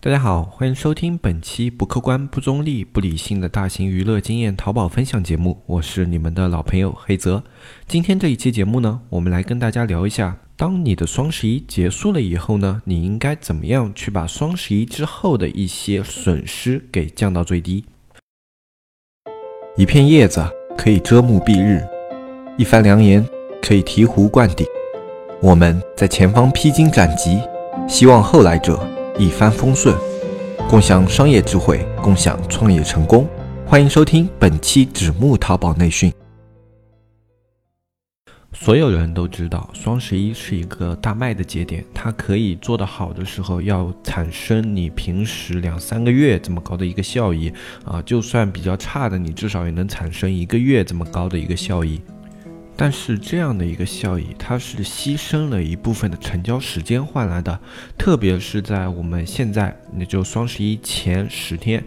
大家好，欢迎收听本期不客观、不中立、不理性的大型娱乐经验淘宝分享节目，我是你们的老朋友黑泽。今天这一期节目呢，我们来跟大家聊一下，当你的双十一结束了以后呢，你应该怎么样去把双十一之后的一些损失给降到最低。一片叶子可以遮目蔽日，一番良言可以醍醐灌顶。我们在前方披荆斩棘，希望后来者。一帆风顺，共享商业智慧，共享创业成功。欢迎收听本期纸木淘宝内训。所有人都知道，双十一是一个大卖的节点，它可以做得好的时候，要产生你平时两三个月这么高的一个效益啊，就算比较差的，你至少也能产生一个月这么高的一个效益。但是这样的一个效益，它是牺牲了一部分的成交时间换来的，特别是在我们现在，也就双十一前十天。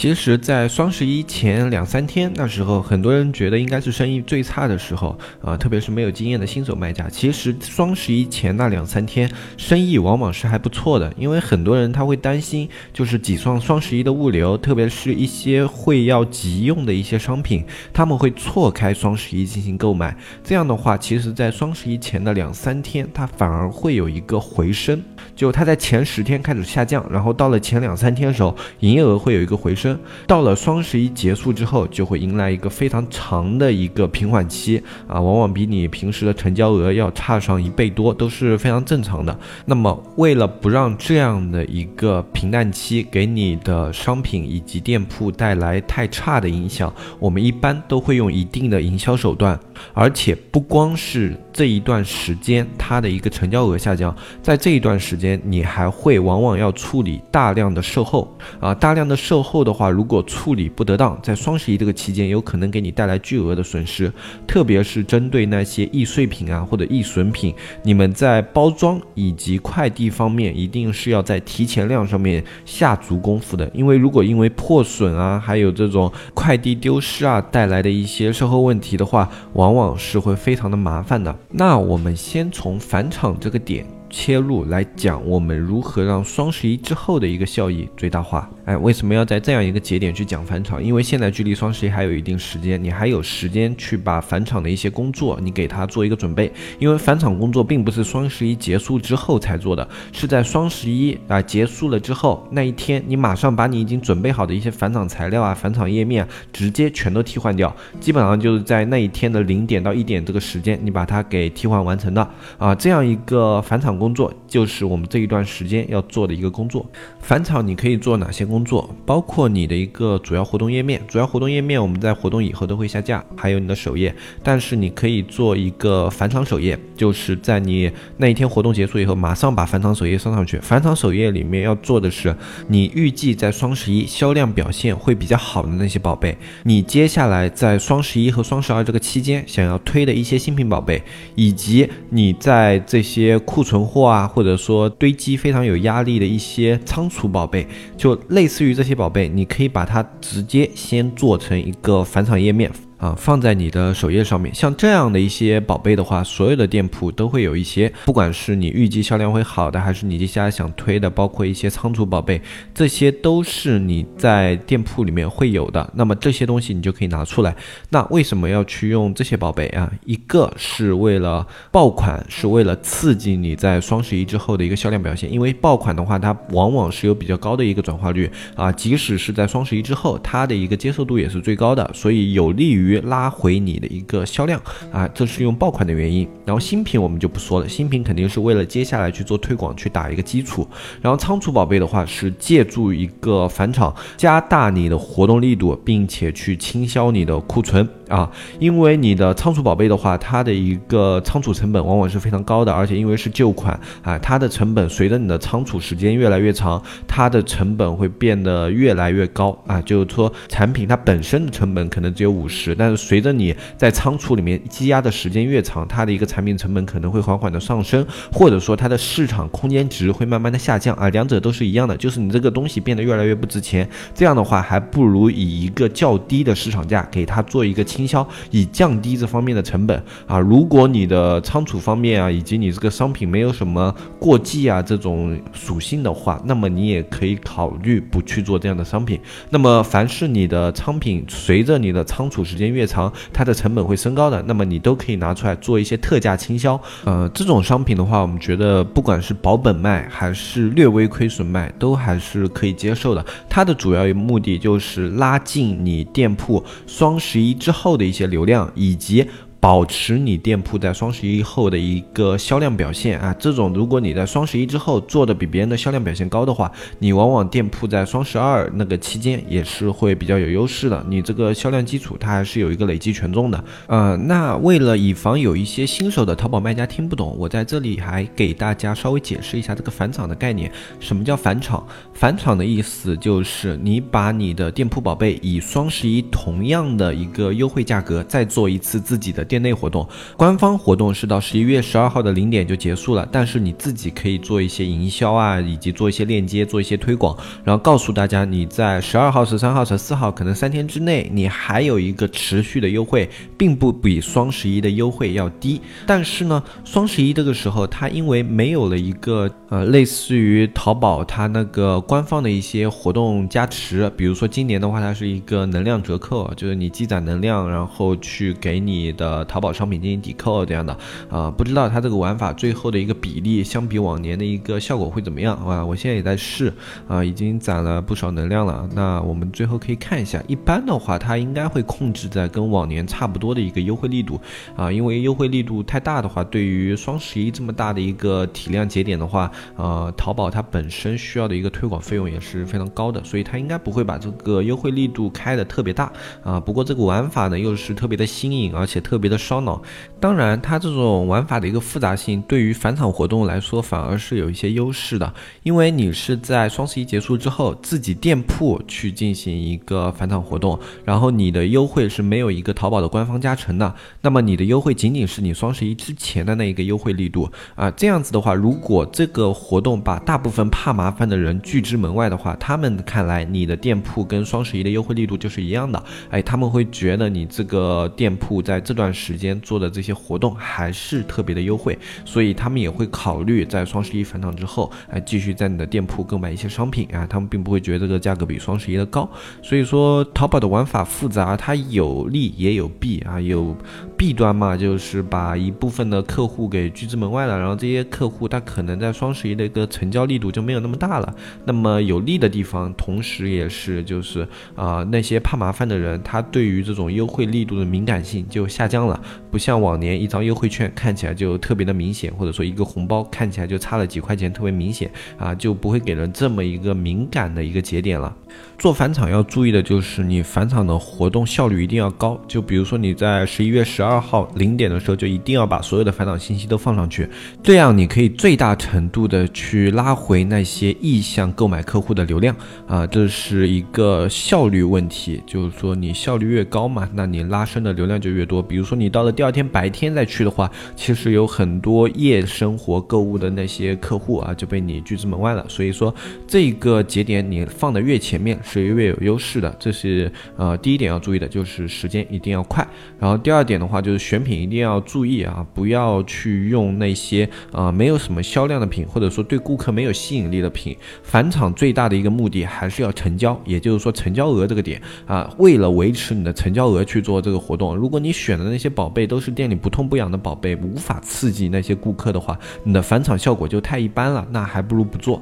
其实，在双十一前两三天，那时候很多人觉得应该是生意最差的时候啊，特别是没有经验的新手卖家。其实，双十一前那两三天，生意往往是还不错的，因为很多人他会担心，就是挤上双十一的物流，特别是一些会要急用的一些商品，他们会错开双十一进行购买。这样的话，其实，在双十一前的两三天，它反而会有一个回升，就它在前十天开始下降，然后到了前两三天的时候，营业额会有一个回升。到了双十一结束之后，就会迎来一个非常长的一个平缓期啊，往往比你平时的成交额要差上一倍多，都是非常正常的。那么，为了不让这样的一个平淡期给你的商品以及店铺带来太差的影响，我们一般都会用一定的营销手段，而且不光是这一段时间它的一个成交额下降，在这一段时间，你还会往往要处理大量的售后啊，大量的售后的。话，如果处理不得当，在双十一这个期间，有可能给你带来巨额的损失。特别是针对那些易碎品啊或者易损品，你们在包装以及快递方面，一定是要在提前量上面下足功夫的。因为如果因为破损啊，还有这种快递丢失啊带来的一些售后问题的话，往往往是会非常的麻烦的。那我们先从返场这个点。切入来讲，我们如何让双十一之后的一个效益最大化？哎，为什么要在这样一个节点去讲返场？因为现在距离双十一还有一定时间，你还有时间去把返场的一些工作，你给它做一个准备。因为返场工作并不是双十一结束之后才做的，是在双十一啊结束了之后那一天，你马上把你已经准备好的一些返场材料啊、返场页面直接全都替换掉，基本上就是在那一天的零点到一点这个时间，你把它给替换完成的啊，这样一个返场。工作就是我们这一段时间要做的一个工作。返场你可以做哪些工作？包括你的一个主要活动页面，主要活动页面我们在活动以后都会下架，还有你的首页。但是你可以做一个返场首页，就是在你那一天活动结束以后，马上把返场首页上上去。返场首页里面要做的是，你预计在双十一销量表现会比较好的那些宝贝，你接下来在双十一和双十二这个期间想要推的一些新品宝贝，以及你在这些库存。货啊，或者说堆积非常有压力的一些仓储宝贝，就类似于这些宝贝，你可以把它直接先做成一个返场页面。啊，放在你的首页上面，像这样的一些宝贝的话，所有的店铺都会有一些，不管是你预计销量会好的，还是你接下来想推的，包括一些仓储宝贝，这些都是你在店铺里面会有的。那么这些东西你就可以拿出来。那为什么要去用这些宝贝啊？一个是为了爆款，是为了刺激你在双十一之后的一个销量表现。因为爆款的话，它往往是有比较高的一个转化率啊，即使是在双十一之后，它的一个接受度也是最高的，所以有利于。拉回你的一个销量啊，这是用爆款的原因。然后新品我们就不说了，新品肯定是为了接下来去做推广，去打一个基础。然后仓储宝贝的话，是借助一个返场，加大你的活动力度，并且去清销你的库存。啊，因为你的仓储宝贝的话，它的一个仓储成本往往是非常高的，而且因为是旧款啊，它的成本随着你的仓储时间越来越长，它的成本会变得越来越高啊。就是说，产品它本身的成本可能只有五十，但是随着你在仓储里面积压的时间越长，它的一个产品成本可能会缓缓的上升，或者说它的市场空间值会慢慢的下降啊，两者都是一样的，就是你这个东西变得越来越不值钱，这样的话还不如以一个较低的市场价给它做一个倾销，以降低这方面的成本啊。如果你的仓储方面啊，以及你这个商品没有什么过季啊这种属性的话，那么你也可以考虑不去做这样的商品。那么凡是你的仓品随着你的仓储时间越长，它的成本会升高的，那么你都可以拿出来做一些特价倾销。呃，这种商品的话，我们觉得不管是保本卖还是略微亏损卖，都还是可以接受的。它的主要目的就是拉近你店铺双十一之后的一些流量，以及。保持你店铺在双十一后的一个销量表现啊，这种如果你在双十一之后做的比别人的销量表现高的话，你往往店铺在双十二那个期间也是会比较有优势的。你这个销量基础它还是有一个累积权重的。呃，那为了以防有一些新手的淘宝卖家听不懂，我在这里还给大家稍微解释一下这个返场的概念。什么叫返场？返场的意思就是你把你的店铺宝贝以双十一同样的一个优惠价格再做一次自己的。店内活动，官方活动是到十一月十二号的零点就结束了，但是你自己可以做一些营销啊，以及做一些链接，做一些推广，然后告诉大家你在十二号、十三号、十四号可能三天之内，你还有一个持续的优惠，并不比双十一的优惠要低。但是呢，双十一这个时候，它因为没有了一个呃类似于淘宝它那个官方的一些活动加持，比如说今年的话，它是一个能量折扣，就是你积攒能量，然后去给你的。淘宝商品进行抵扣这样的啊，不知道它这个玩法最后的一个比例，相比往年的一个效果会怎么样啊？我现在也在试啊，已经攒了不少能量了。那我们最后可以看一下，一般的话，它应该会控制在跟往年差不多的一个优惠力度啊，因为优惠力度太大的话，对于双十一这么大的一个体量节点的话，呃，淘宝它本身需要的一个推广费用也是非常高的，所以它应该不会把这个优惠力度开的特别大啊。不过这个玩法呢，又是特别的新颖，而且特别。的烧脑，当然，它这种玩法的一个复杂性，对于返场活动来说，反而是有一些优势的，因为你是在双十一结束之后，自己店铺去进行一个返场活动，然后你的优惠是没有一个淘宝的官方加成的，那么你的优惠仅仅是你双十一之前的那一个优惠力度。啊，这样子的话，如果这个活动把大部分怕麻烦的人拒之门外的话，他们看来你的店铺跟双十一的优惠力度就是一样的，哎，他们会觉得你这个店铺在这段时间做的这些活动还是特别的优惠，所以他们也会考虑在双十一返场之后，哎，继续在你的店铺购买一些商品啊。他们并不会觉得这个价格比双十一的高。所以说，淘宝的玩法复杂，它有利也有弊啊。有弊端嘛，就是把一部分的客户给拒之门外了，然后这些客户他可能在双十一的一个成交力度就没有那么大了。那么有利的地方，同时也是就是啊，那些怕麻烦的人，他对于这种优惠力度的敏感性就下降了。了。不像往年一张优惠券看起来就特别的明显，或者说一个红包看起来就差了几块钱，特别明显啊，就不会给人这么一个敏感的一个节点了。做返场要注意的就是你返场的活动效率一定要高，就比如说你在十一月十二号零点的时候就一定要把所有的返场信息都放上去，这样你可以最大程度的去拉回那些意向购买客户的流量啊，这是一个效率问题，就是说你效率越高嘛，那你拉升的流量就越多。比如说你到了第二天白天再去的话，其实有很多夜生活购物的那些客户啊就被你拒之门外了。所以说这个节点你放的越前面。是越有优势的，这是呃第一点要注意的，就是时间一定要快。然后第二点的话，就是选品一定要注意啊，不要去用那些呃没有什么销量的品，或者说对顾客没有吸引力的品。返场最大的一个目的还是要成交，也就是说成交额这个点啊，为了维持你的成交额去做这个活动。如果你选的那些宝贝都是店里不痛不痒的宝贝，无法刺激那些顾客的话，你的返场效果就太一般了，那还不如不做。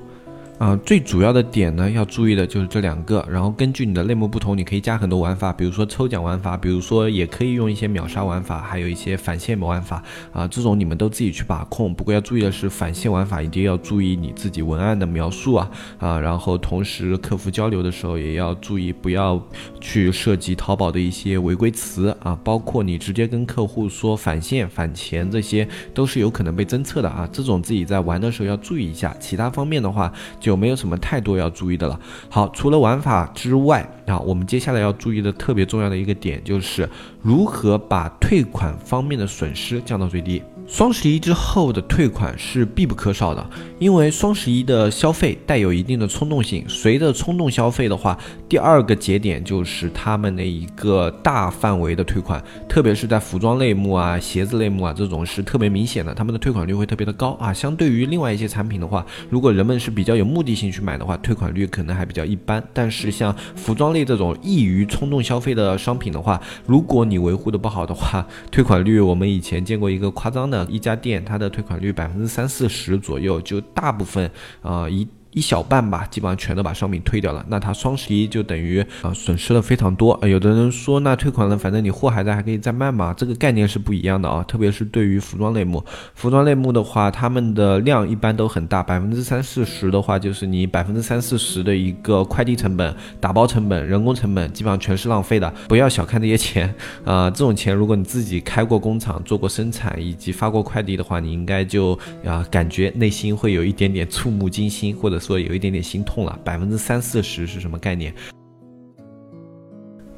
啊，最主要的点呢，要注意的就是这两个。然后根据你的类目不同，你可以加很多玩法，比如说抽奖玩法，比如说也可以用一些秒杀玩法，还有一些返现玩法啊。这种你们都自己去把控。不过要注意的是，返现玩法一定要注意你自己文案的描述啊啊。然后同时客服交流的时候也要注意，不要去涉及淘宝的一些违规词啊。包括你直接跟客户说返现返钱，这些都是有可能被侦测的啊。这种自己在玩的时候要注意一下。其他方面的话就。就没有什么太多要注意的了。好，除了玩法之外啊，我们接下来要注意的特别重要的一个点就是如何把退款方面的损失降到最低。双十一之后的退款是必不可少的，因为双十一的消费带有一定的冲动性。随着冲动消费的话，第二个节点就是他们的一个大范围的退款，特别是在服装类目啊、鞋子类目啊这种是特别明显的，他们的退款率会特别的高啊。相对于另外一些产品的话，如果人们是比较有目的性去买的话，退款率可能还比较一般。但是像服装类这种易于冲动消费的商品的话，如果你维护的不好的话，退款率我们以前见过一个夸张的。一家店，它的退款率百分之三四十左右，就大部分呃一。一小半吧，基本上全都把商品退掉了。那它双十一就等于啊损失了非常多。有的人说，那退款了，反正你货还在，还可以再卖嘛。这个概念是不一样的啊。特别是对于服装类目，服装类目的话，他们的量一般都很大，百分之三四十的话，就是你百分之三四十的一个快递成本、打包成本、人工成本，基本上全是浪费的。不要小看这些钱啊，这种钱如果你自己开过工厂、做过生产以及发过快递的话，你应该就啊感觉内心会有一点点触目惊心，或者。所以有一点点心痛了，百分之三四十是什么概念？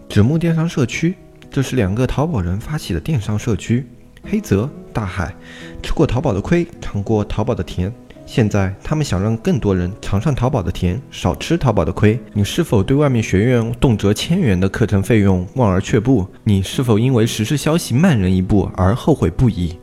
纸木电商社区，这是两个淘宝人发起的电商社区。黑泽大海吃过淘宝的亏，尝过淘宝的甜，现在他们想让更多人尝上淘宝的甜，少吃淘宝的亏。你是否对外面学院动辄千元的课程费用望而却步？你是否因为实时消息慢人一步而后悔不已？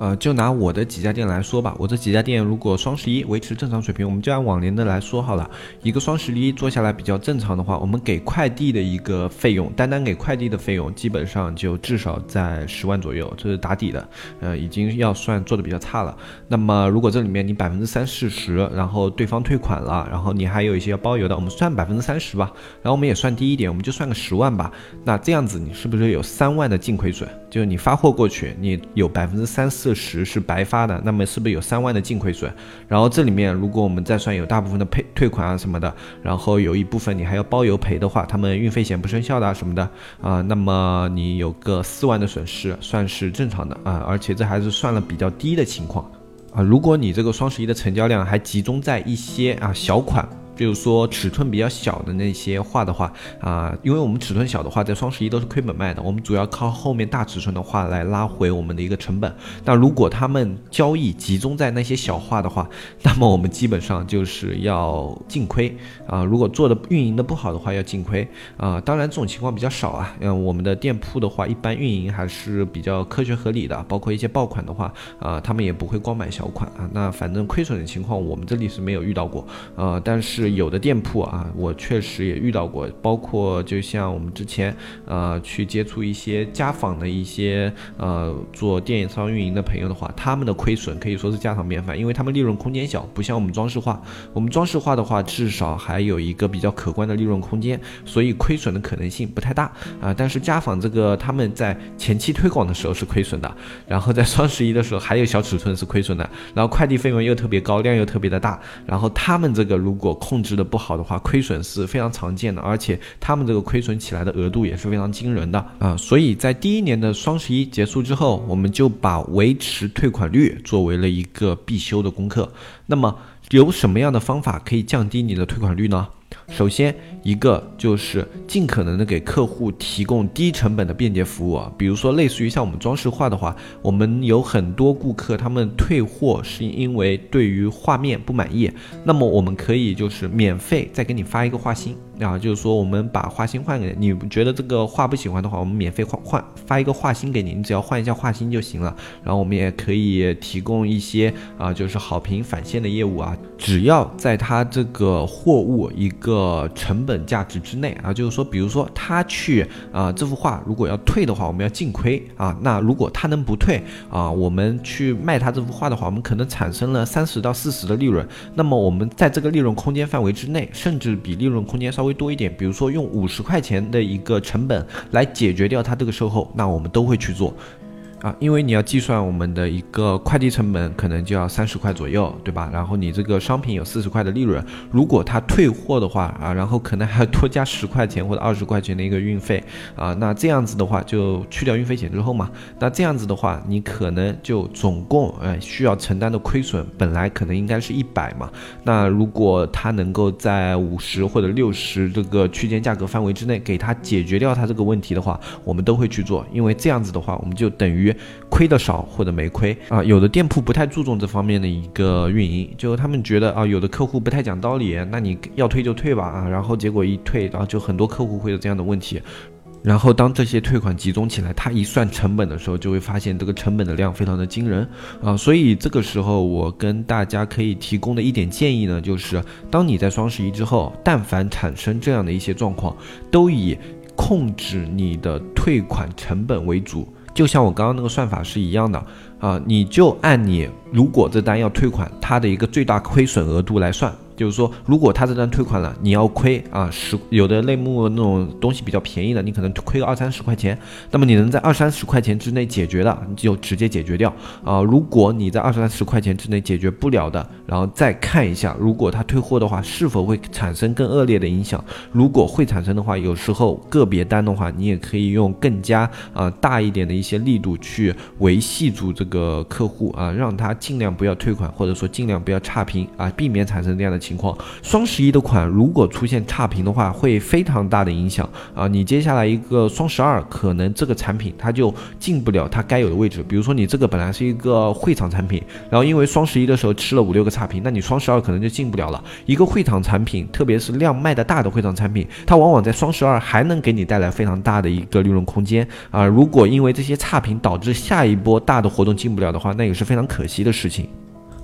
呃，就拿我的几家店来说吧，我这几家店如果双十一维持正常水平，我们就按往年的来说好了。一个双十一做下来比较正常的话，我们给快递的一个费用，单单给快递的费用，基本上就至少在十万左右，这是打底的。呃，已经要算做的比较差了。那么如果这里面你百分之三四十，然后对方退款了，然后你还有一些要包邮的，我们算百分之三十吧。然后我们也算低一点，我们就算个十万吧。那这样子你是不是有三万的净亏损？就你发货过去，你有百分之三四。十是白发的，那么是不是有三万的净亏损？然后这里面如果我们再算有大部分的赔退款啊什么的，然后有一部分你还要包邮赔的话，他们运费险不生效的啊什么的啊，那么你有个四万的损失算是正常的啊，而且这还是算了比较低的情况啊。如果你这个双十一的成交量还集中在一些啊小款。就是说尺寸比较小的那些画的话啊，因为我们尺寸小的话，在双十一都是亏本卖的。我们主要靠后面大尺寸的画来拉回我们的一个成本。那如果他们交易集中在那些小画的话，那么我们基本上就是要净亏啊。如果做的运营的不好的话，要净亏啊。当然这种情况比较少啊。嗯，我们的店铺的话，一般运营还是比较科学合理的。包括一些爆款的话啊，他们也不会光买小款啊。那反正亏损的情况，我们这里是没有遇到过啊。但是。有的店铺啊，我确实也遇到过，包括就像我们之前呃去接触一些家纺的一些呃做电商运营的朋友的话，他们的亏损可以说是家常便饭，因为他们利润空间小，不像我们装饰画，我们装饰画的话至少还有一个比较可观的利润空间，所以亏损的可能性不太大。啊。但是家纺这个他们在前期推广的时候是亏损的，然后在双十一的时候还有小尺寸是亏损的，然后快递费用又特别高，量又特别的大，然后他们这个如果控制的不好的话，亏损是非常常见的，而且他们这个亏损起来的额度也是非常惊人的啊！所以在第一年的双十一结束之后，我们就把维持退款率作为了一个必修的功课。那么有什么样的方法可以降低你的退款率呢？首先，一个就是尽可能的给客户提供低成本的便捷服务啊，比如说类似于像我们装饰画的话，我们有很多顾客他们退货是因为对于画面不满意，那么我们可以就是免费再给你发一个画芯。啊，就是说我们把画芯换给你，你觉得这个画不喜欢的话，我们免费换换发一个画芯给你，你只要换一下画芯就行了。然后我们也可以提供一些啊，就是好评返现的业务啊，只要在他这个货物一个呃成本价值之内啊，就是说，比如说他去啊这幅画如果要退的话，我们要净亏啊。那如果他能不退啊，我们去卖他这幅画的话，我们可能产生了三十到四十的利润。那么我们在这个利润空间范围之内，甚至比利润空间稍微多一点，比如说用五十块钱的一个成本来解决掉他这个售后，那我们都会去做。啊，因为你要计算我们的一个快递成本，可能就要三十块左右，对吧？然后你这个商品有四十块的利润，如果他退货的话啊，然后可能还要多加十块钱或者二十块钱的一个运费啊，那这样子的话就去掉运费险之后嘛，那这样子的话，你可能就总共呃需要承担的亏损本来可能应该是一百嘛，那如果他能够在五十或者六十这个区间价格范围之内给他解决掉他这个问题的话，我们都会去做，因为这样子的话，我们就等于。亏的少或者没亏。啊，有的店铺不太注重这方面的一个运营，就他们觉得啊，有的客户不太讲道理，那你要退就退吧啊，然后结果一退，然后就很多客户会有这样的问题，然后当这些退款集中起来，他一算成本的时候，就会发现这个成本的量非常的惊人。啊，所以这个时候我跟大家可以提供的一点建议呢，就是当你在双十一之后，但凡产生这样的一些状况，都以控制你的退款成本为主。就像我刚刚那个算法是一样的啊，你就按你如果这单要退款，它的一个最大亏损额度来算。就是说，如果他这单退款了，你要亏啊十有的类目那种东西比较便宜的，你可能亏个二三十块钱，那么你能在二三十块钱之内解决的，你就直接解决掉啊。如果你在二三十块钱之内解决不了的，然后再看一下，如果他退货的话，是否会产生更恶劣的影响？如果会产生的话，有时候个别单的话，你也可以用更加啊大一点的一些力度去维系住这个客户啊，让他尽量不要退款，或者说尽量不要差评啊，避免产生这样的情。情况，双十一的款如果出现差评的话，会非常大的影响啊！你接下来一个双十二，可能这个产品它就进不了它该有的位置。比如说你这个本来是一个会场产品，然后因为双十一的时候吃了五六个差评，那你双十二可能就进不了了。一个会场产品，特别是量卖的大的会场产品，它往往在双十二还能给你带来非常大的一个利润空间啊！如果因为这些差评导致下一波大的活动进不了的话，那也是非常可惜的事情。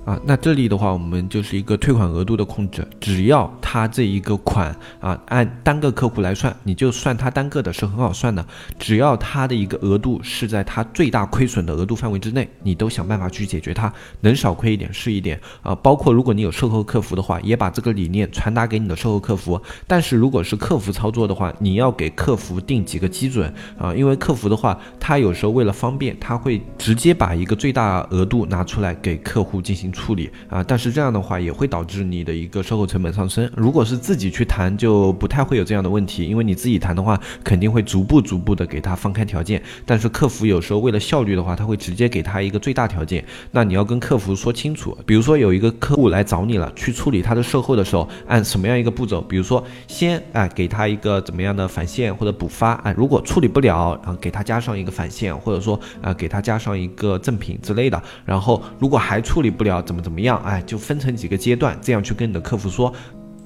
啊，那这里的话，我们就是一个退款额度的控制，只要他这一个款啊，按单个客户来算，你就算他单个的是很好算的，只要他的一个额度是在他最大亏损的额度范围之内，你都想办法去解决它，能少亏一点是一点啊。包括如果你有售后客服的话，也把这个理念传达给你的售后客服。但是如果是客服操作的话，你要给客服定几个基准啊，因为客服的话，他有时候为了方便，他会直接把一个最大额度拿出来给客户进行。处理啊，但是这样的话也会导致你的一个售后成本上升。如果是自己去谈，就不太会有这样的问题，因为你自己谈的话，肯定会逐步逐步的给他放开条件。但是客服有时候为了效率的话，他会直接给他一个最大条件。那你要跟客服说清楚，比如说有一个客户来找你了，去处理他的售后的时候，按什么样一个步骤？比如说先哎给他一个怎么样的返现或者补发啊，如果处理不了，然后给他加上一个返现，或者说啊给他加上一个赠品之类的。然后如果还处理不了，怎么怎么样？哎，就分成几个阶段，这样去跟你的客服说。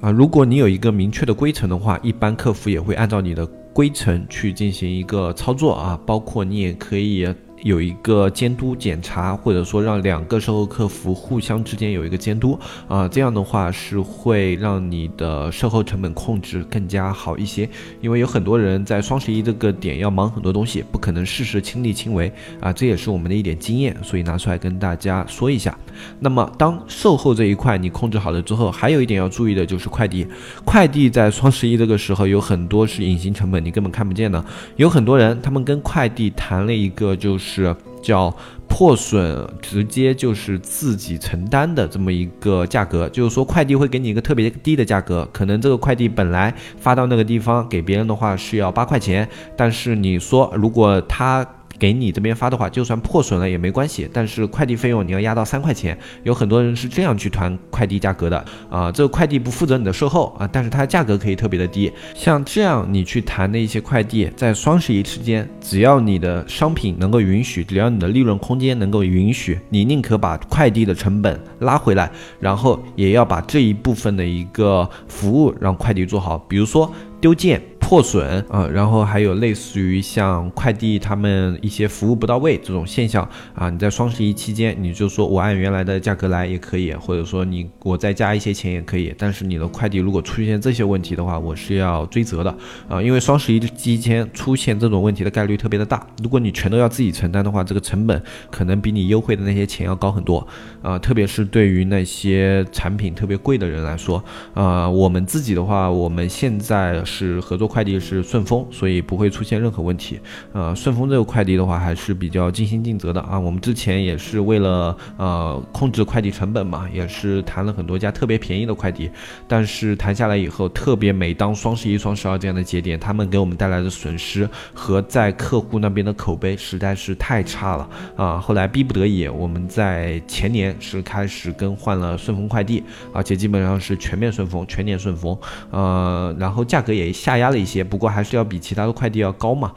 啊，如果你有一个明确的规程的话，一般客服也会按照你的规程去进行一个操作啊。包括你也可以。有一个监督检查，或者说让两个售后客服互相之间有一个监督啊，这样的话是会让你的售后成本控制更加好一些。因为有很多人在双十一这个点要忙很多东西，不可能事事亲力亲为啊，这也是我们的一点经验，所以拿出来跟大家说一下。那么当售后这一块你控制好了之后，还有一点要注意的就是快递，快递在双十一这个时候有很多是隐形成本，你根本看不见的。有很多人他们跟快递谈了一个就是。是叫破损，直接就是自己承担的这么一个价格，就是说快递会给你一个特别低的价格，可能这个快递本来发到那个地方给别人的话是要八块钱，但是你说如果他。给你这边发的话，就算破损了也没关系，但是快递费用你要压到三块钱。有很多人是这样去团快递价格的啊，这个快递不负责你的售后啊，但是它价格可以特别的低。像这样你去谈的一些快递，在双十一期间，只要你的商品能够允许，只要你的利润空间能够允许，你宁可把快递的成本拉回来，然后也要把这一部分的一个服务让快递做好，比如说丢件。破损啊，然后还有类似于像快递他们一些服务不到位这种现象啊，你在双十一期间，你就说我按原来的价格来也可以，或者说你我再加一些钱也可以，但是你的快递如果出现这些问题的话，我是要追责的啊，因为双十一期间出现这种问题的概率特别的大，如果你全都要自己承担的话，这个成本可能比你优惠的那些钱要高很多啊，特别是对于那些产品特别贵的人来说啊，我们自己的话，我们现在是合作快快递是顺丰，所以不会出现任何问题。呃，顺丰这个快递的话还是比较尽心尽责的啊。我们之前也是为了呃控制快递成本嘛，也是谈了很多家特别便宜的快递，但是谈下来以后，特别每当双十一、双十二这样的节点，他们给我们带来的损失和在客户那边的口碑实在是太差了啊。后来逼不得已，我们在前年是开始更换了顺丰快递，而且基本上是全面顺丰、全年顺丰，呃，然后价格也下压了一些，不过还是要比其他的快递要高嘛。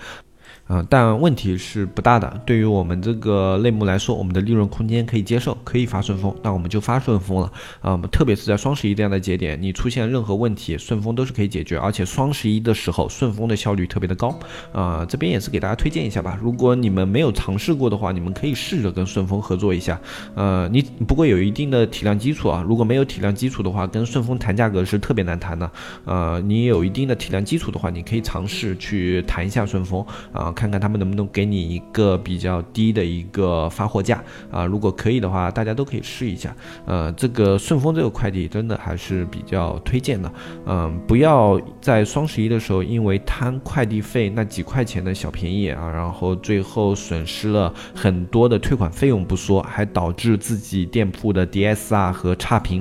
啊，但问题是不大的。对于我们这个类目来说，我们的利润空间可以接受，可以发顺丰，那我们就发顺丰了。啊，特别是在双十一这样的节点，你出现任何问题，顺丰都是可以解决。而且双十一的时候，顺丰的效率特别的高。啊，这边也是给大家推荐一下吧。如果你们没有尝试过的话，你们可以试着跟顺丰合作一下。呃，你不过有一定的体量基础啊。如果没有体量基础的话，跟顺丰谈价格是特别难谈的。呃，你有一定的体量基础的话，你可以尝试去谈一下顺丰啊。看看他们能不能给你一个比较低的一个发货价啊？如果可以的话，大家都可以试一下。呃，这个顺丰这个快递真的还是比较推荐的。嗯，不要在双十一的时候因为贪快递费那几块钱的小便宜啊，然后最后损失了很多的退款费用不说，还导致自己店铺的 DSR 和差评。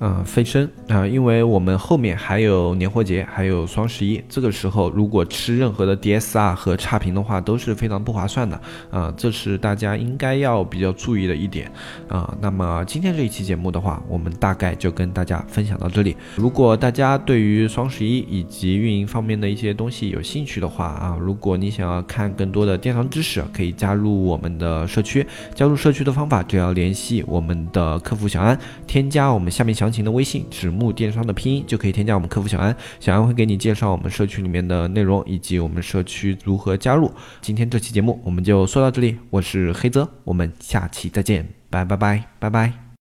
嗯，飞升啊，因为我们后面还有年货节，还有双十一，这个时候如果吃任何的 DSR 和差评的话，都是非常不划算的啊，这是大家应该要比较注意的一点啊。那么今天这一期节目的话，我们大概就跟大家分享到这里。如果大家对于双十一以及运营方面的一些东西有兴趣的话啊，如果你想要看更多的电商知识，可以加入我们的社区。加入社区的方法就要联系我们的客服小安，添加我们下面小详情。的微信纸木电商的拼音就可以添加我们客服小安，小安会给你介绍我们社区里面的内容以及我们社区如何加入。今天这期节目我们就说到这里，我是黑泽，我们下期再见，拜拜拜拜拜。